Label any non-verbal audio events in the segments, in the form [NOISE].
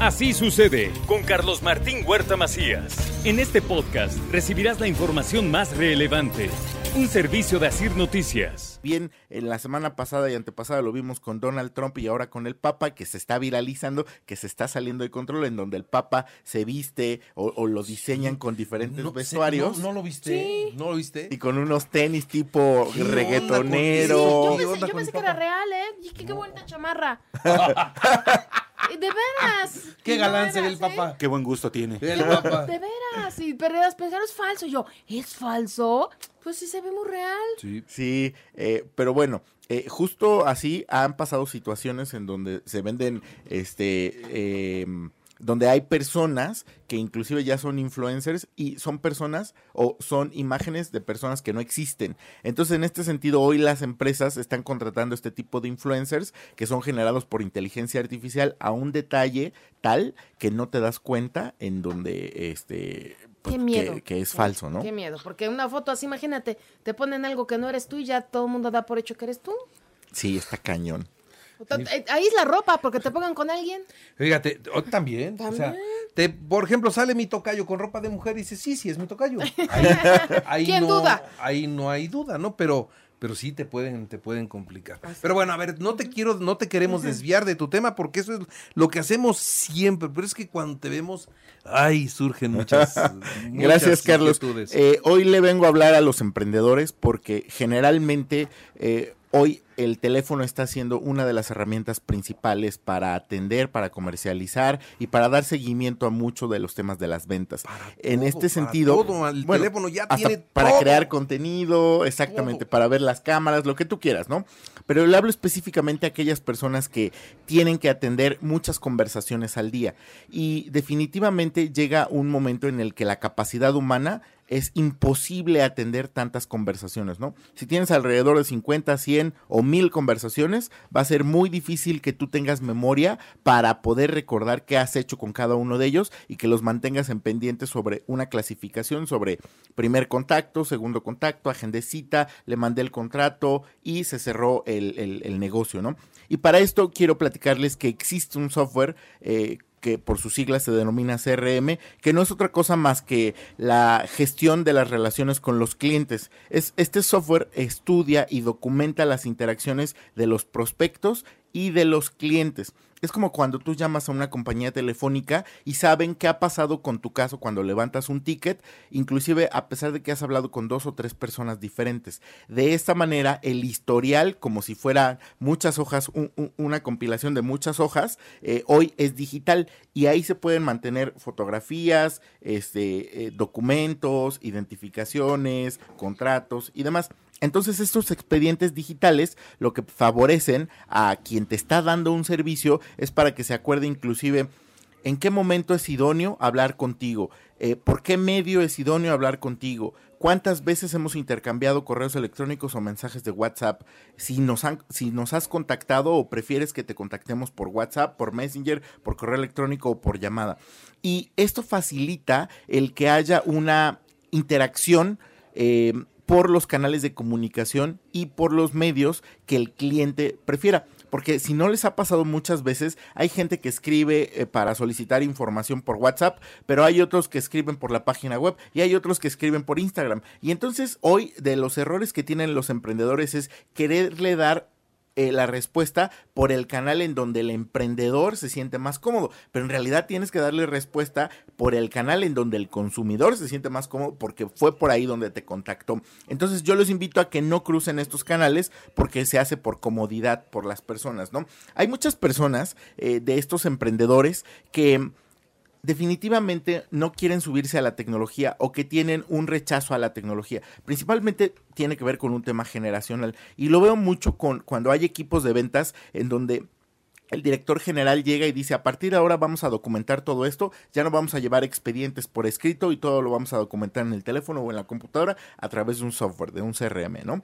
Así sucede con Carlos Martín Huerta Macías. En este podcast recibirás la información más relevante. Un servicio de Asir Noticias. Bien, en la semana pasada y antepasada lo vimos con Donald Trump y ahora con el Papa, que se está viralizando, que se está saliendo de control, en donde el Papa se viste o, lo diseñan con diferentes vestuarios. No, lo viste? ¿No lo viste? Y con unos tenis tipo reggaetonero. yo pensé, que era real, ¿eh? qué, qué bonita chamarra. [LAUGHS] [LAUGHS] De veras. [LAUGHS] Qué galán se ve el papá. ¿eh? Qué buen gusto tiene. El papá. [LAUGHS] De veras. Y perdidas pensaron es falso. yo, ¿es falso? Pues sí se ve muy real. Sí. Sí, eh, pero bueno, eh, justo así han pasado situaciones en donde se venden este em, donde hay personas que inclusive ya son influencers y son personas o son imágenes de personas que no existen. Entonces, en este sentido, hoy las empresas están contratando este tipo de influencers que son generados por inteligencia artificial a un detalle tal que no te das cuenta en donde este pues, Qué miedo. Que, es falso, ¿no? Qué miedo, porque una foto así, imagínate, te ponen algo que no eres tú y ya todo el mundo da por hecho que eres tú. Sí, está cañón. Eh, ahí es la ropa, porque te pongan con alguien. Fíjate, también. O sea, te, por ejemplo, sale mi tocayo con ropa de mujer y dice, sí, sí, es mi tocayo. [LAUGHS] Ahí, ¿Quién duda? Ahí no hay duda, ¿no? Pero, pero sí te pueden, te pueden complicar. Pero bueno, a ver, no te quiero, no te queremos desviar de tu tema, porque eso es lo que hacemos siempre. Pero es que cuando te vemos, ay, surgen muchas. [LAUGHS] Gracias, Carlos. Eh, hoy le vengo a hablar a los emprendedores porque generalmente eh, hoy el teléfono está siendo una de las herramientas principales para atender, para comercializar y para dar seguimiento a muchos de los temas de las ventas. en este sentido, el teléfono ya tiene para crear contenido, exactamente, para ver las cámaras, lo que tú quieras, ¿no? Pero le hablo específicamente a aquellas personas que tienen que atender muchas conversaciones al día y definitivamente llega un momento en el que la capacidad humana es imposible atender tantas conversaciones, ¿no? Si tienes alrededor de 50, 100 o 1000 conversaciones, va a ser muy difícil que tú tengas memoria para poder recordar qué has hecho con cada uno de ellos y que los mantengas en pendiente sobre una clasificación sobre primer contacto, segundo contacto, agendecita, le mandé el contrato y se cerró el, el negocio, ¿no? Y para esto quiero platicarles que existe un software eh, que por sus siglas se denomina CRM, que no es otra cosa más que la gestión de las relaciones con los clientes. Es, este software estudia y documenta las interacciones de los prospectos y de los clientes. Es como cuando tú llamas a una compañía telefónica y saben qué ha pasado con tu caso cuando levantas un ticket, inclusive a pesar de que has hablado con dos o tres personas diferentes. De esta manera, el historial, como si fuera muchas hojas, una compilación de muchas hojas, eh, hoy es digital y ahí se pueden mantener fotografías, este, eh, documentos, identificaciones, contratos y demás. Entonces estos expedientes digitales lo que favorecen a quien te está dando un servicio es para que se acuerde inclusive en qué momento es idóneo hablar contigo, eh, por qué medio es idóneo hablar contigo, cuántas veces hemos intercambiado correos electrónicos o mensajes de WhatsApp, si nos, han, si nos has contactado o prefieres que te contactemos por WhatsApp, por Messenger, por correo electrónico o por llamada. Y esto facilita el que haya una interacción. Eh, por los canales de comunicación y por los medios que el cliente prefiera. Porque si no les ha pasado muchas veces, hay gente que escribe eh, para solicitar información por WhatsApp, pero hay otros que escriben por la página web y hay otros que escriben por Instagram. Y entonces hoy de los errores que tienen los emprendedores es quererle dar eh, la respuesta por el canal en donde el emprendedor se siente más cómodo, pero en realidad tienes que darle respuesta por el canal en donde el consumidor se siente más cómodo porque fue por ahí donde te contactó. Entonces yo los invito a que no crucen estos canales porque se hace por comodidad por las personas, ¿no? Hay muchas personas eh, de estos emprendedores que definitivamente no quieren subirse a la tecnología o que tienen un rechazo a la tecnología. Principalmente tiene que ver con un tema generacional y lo veo mucho con cuando hay equipos de ventas en donde el director general llega y dice, a partir de ahora vamos a documentar todo esto, ya no vamos a llevar expedientes por escrito y todo lo vamos a documentar en el teléfono o en la computadora a través de un software, de un CRM, ¿no?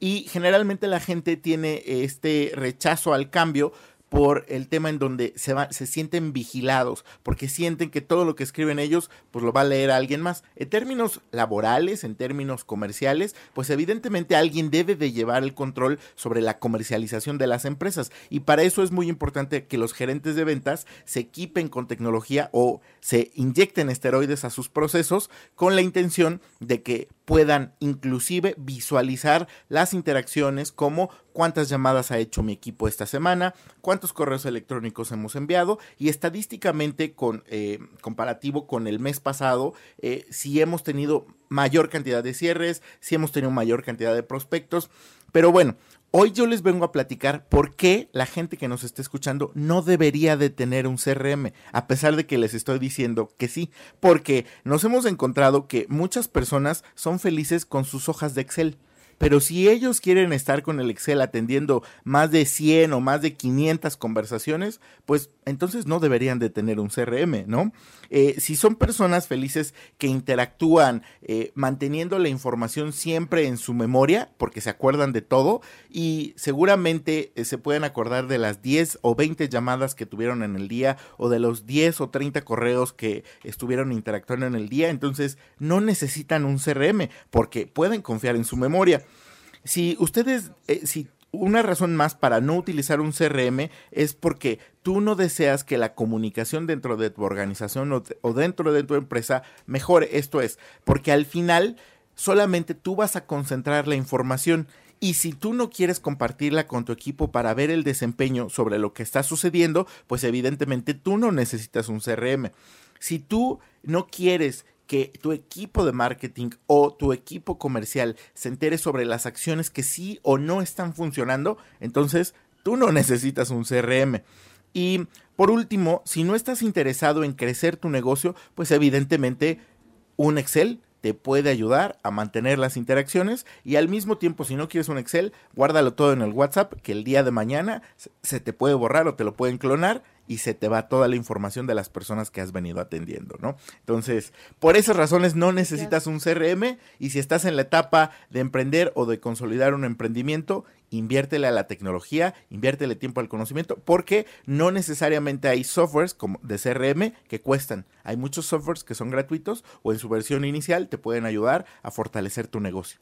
Y generalmente la gente tiene este rechazo al cambio por el tema en donde se, va, se sienten vigilados, porque sienten que todo lo que escriben ellos, pues lo va a leer alguien más. En términos laborales, en términos comerciales, pues evidentemente alguien debe de llevar el control sobre la comercialización de las empresas. Y para eso es muy importante que los gerentes de ventas se equipen con tecnología o se inyecten esteroides a sus procesos con la intención de que puedan inclusive visualizar las interacciones como cuántas llamadas ha hecho mi equipo esta semana, cuántos correos electrónicos hemos enviado y estadísticamente con eh, comparativo con el mes pasado, eh, si hemos tenido mayor cantidad de cierres, si hemos tenido mayor cantidad de prospectos. Pero bueno, Hoy yo les vengo a platicar por qué la gente que nos está escuchando no debería de tener un CRM, a pesar de que les estoy diciendo que sí, porque nos hemos encontrado que muchas personas son felices con sus hojas de Excel. Pero si ellos quieren estar con el Excel atendiendo más de 100 o más de 500 conversaciones, pues entonces no deberían de tener un CRM, ¿no? Eh, si son personas felices que interactúan eh, manteniendo la información siempre en su memoria, porque se acuerdan de todo y seguramente eh, se pueden acordar de las 10 o 20 llamadas que tuvieron en el día o de los 10 o 30 correos que estuvieron interactuando en el día, entonces no necesitan un CRM porque pueden confiar en su memoria. Si ustedes, si una razón más para no utilizar un CRM es porque tú no deseas que la comunicación dentro de tu organización o, dentro de tu empresa mejore. Esto es, porque al final solamente tú vas a concentrar la información y si tú no quieres compartirla con tu equipo para ver el desempeño sobre lo que está sucediendo, pues evidentemente tú no necesitas un CRM. Si tú no quieres que tu equipo de marketing o tu equipo comercial se entere sobre las acciones que sí o no están funcionando, entonces tú no [LAUGHS] necesitas un CRM. Y por último, si no estás interesado en crecer tu negocio, pues evidentemente un Excel te puede ayudar a mantener las interacciones y al mismo tiempo si no quieres un Excel, guárdalo todo en el WhatsApp que el día de mañana se te puede borrar o te lo pueden clonar y se te va toda la información de las personas que has venido atendiendo, ¿no? Entonces, por esas razones no necesitas un CRM y si estás en la etapa de emprender o de consolidar un emprendimiento, inviértele a la tecnología, inviértele tiempo al conocimiento, porque no necesariamente hay softwares como de CRM que cuestan. Hay muchos softwares que son gratuitos o en su versión inicial te pueden ayudar a fortalecer tu negocio.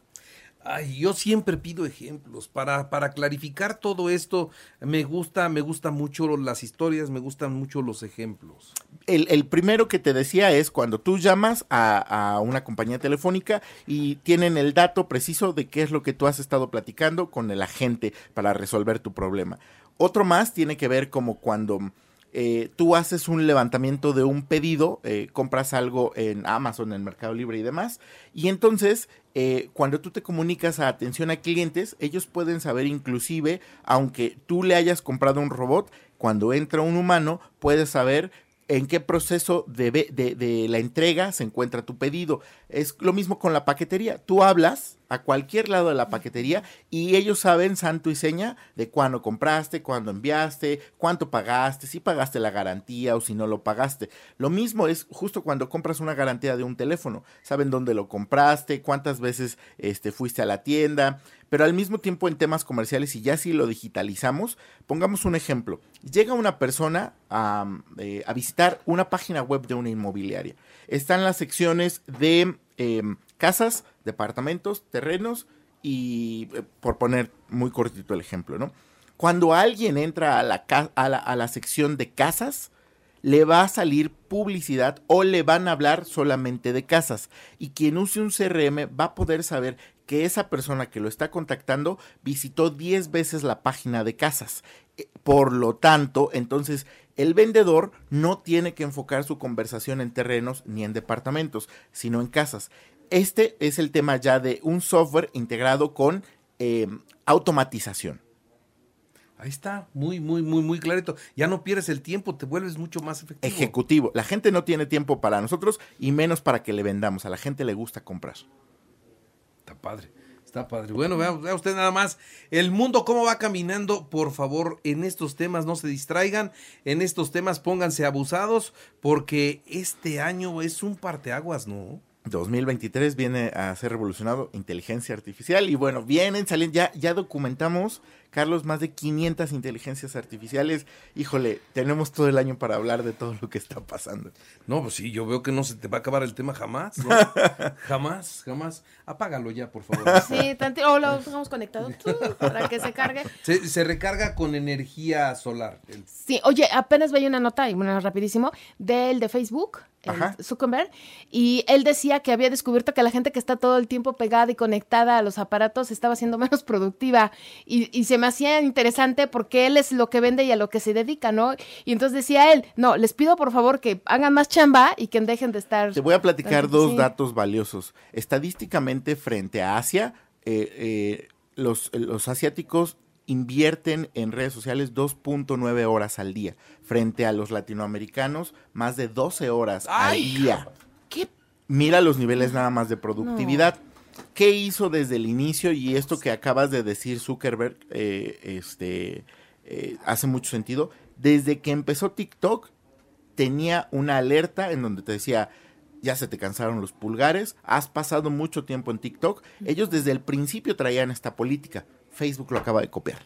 Ay, yo siempre pido ejemplos para, para clarificar todo esto. Me gusta, me gusta mucho las historias, me gustan mucho los ejemplos. El, primero que te decía es cuando tú llamas a, a, una compañía telefónica y tienen el dato preciso de qué es lo que tú has estado platicando con el agente para resolver tu problema. Otro más tiene que ver como cuando eh, tú haces un levantamiento de un pedido, eh, compras algo en Amazon, en Mercado Libre y demás, y entonces eh, cuando tú te comunicas a atención a clientes, ellos pueden saber inclusive, aunque tú le hayas comprado un robot, cuando entra un humano, puedes saber en qué proceso de, la entrega se encuentra tu pedido. Es lo mismo con la paquetería. Tú hablas a cualquier lado de la paquetería y ellos saben santo y seña de cuándo compraste, cuándo enviaste, cuánto pagaste, si pagaste la garantía o si no lo pagaste. Lo mismo es justo cuando compras una garantía de un teléfono. Saben dónde lo compraste, cuántas veces este, fuiste a la tienda, pero al mismo tiempo en temas comerciales y ya si lo digitalizamos, pongamos un ejemplo. Llega una persona a, eh, visitar una página web de una inmobiliaria. Están las secciones de Em, casas, departamentos, terrenos y, eh, por poner muy cortito el ejemplo, ¿no? Cuando alguien entra a la, a la, a la sección de casas, le va a salir publicidad o le van a hablar solamente de casas. Y quien use un CRM va a poder saber que esa persona que lo está contactando visitó 10 veces la página de casas. Eh, por lo tanto, entonces el vendedor no tiene que enfocar su conversación en terrenos ni en departamentos, sino en casas. Este es el tema ya de un software integrado con eh, automatización. Ahí está, muy, muy, muy, muy clarito. Ya no pierdes el tiempo, te vuelves mucho más efectivo. Ejecutivo. La gente no tiene tiempo para nosotros y menos para que le vendamos. A la gente le gusta comprar. Está padre. Está padre. Bueno, vea, usted nada más el mundo cómo va caminando. Por favor, en estos temas no se distraigan. En estos temas pónganse abusados porque este año es un parteaguas, ¿no? 2023 viene a ser revolucionado inteligencia artificial y bueno, vienen saliendo, ya, ya documentamos, Carlos, más de 500 inteligencias artificiales. Híjole, tenemos todo el año para hablar de todo lo que está pasando. No, pues sí, yo veo que no se te va a acabar el tema jamás, ¿no? [LAUGHS] jamás, jamás. Apágalo ya, por favor. Sí, tanti- o lo dejamos conectado tú, para que se cargue. Se, se recarga con energía solar. El- Sí, oye, apenas veía una nota, y bueno, rapidísimo, del de Facebook, el. Zuckerberg, y él decía que había descubierto que la gente que está todo el tiempo pegada y conectada a los aparatos estaba siendo [LAUGHS] menos productiva, y, y se me hacía interesante porque él es lo que vende y a lo que se dedica, ¿no? Y entonces decía él, no, les pido por favor que hagan más chamba y que dejen de estar... Te voy a platicar dos sí. datos valiosos. Estadísticamente, frente a Asia, eh, eh, los, los asiáticos invierten en redes sociales 2.9 horas al día, frente a los latinoamericanos más de 12 horas ¡Ay! al día. ¿Qué? Mira los niveles nada más de productividad. ¿Qué hizo desde el inicio? Y esto que acabas de decir, Zuckerberg, eh, este, eh, hace mucho sentido. Desde que empezó TikTok, tenía una alerta en donde te decía, ya se te cansaron los pulgares, has pasado mucho tiempo en TikTok. Ellos desde el principio traían esta política. Facebook lo acaba de copiar.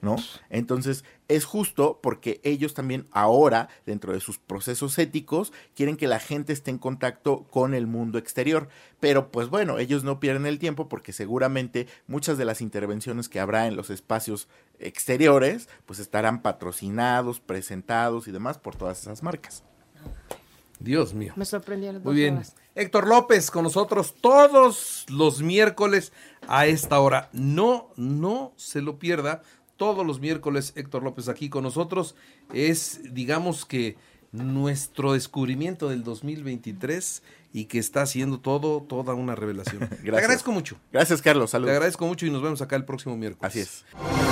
¿No? Entonces, es justo porque ellos también ahora, dentro de sus procesos éticos, quieren que la gente esté en contacto con el mundo exterior. Pero pues bueno, ellos no pierden el tiempo porque seguramente muchas de las intervenciones que habrá en los espacios exteriores, pues estarán patrocinados, presentados y demás por todas esas marcas. Dios mío. Me sorprendió. las Muy bien. horas. Héctor López con nosotros todos los miércoles a esta hora. No, no se lo pierda. Todos los miércoles Héctor López aquí con nosotros. Es, digamos que, nuestro descubrimiento del 2023 y que está haciendo todo, toda una revelación. [LAUGHS] Te agradezco mucho. Gracias, Carlos. Te Saludos. agradezco mucho y nos vemos acá el próximo miércoles. Así es.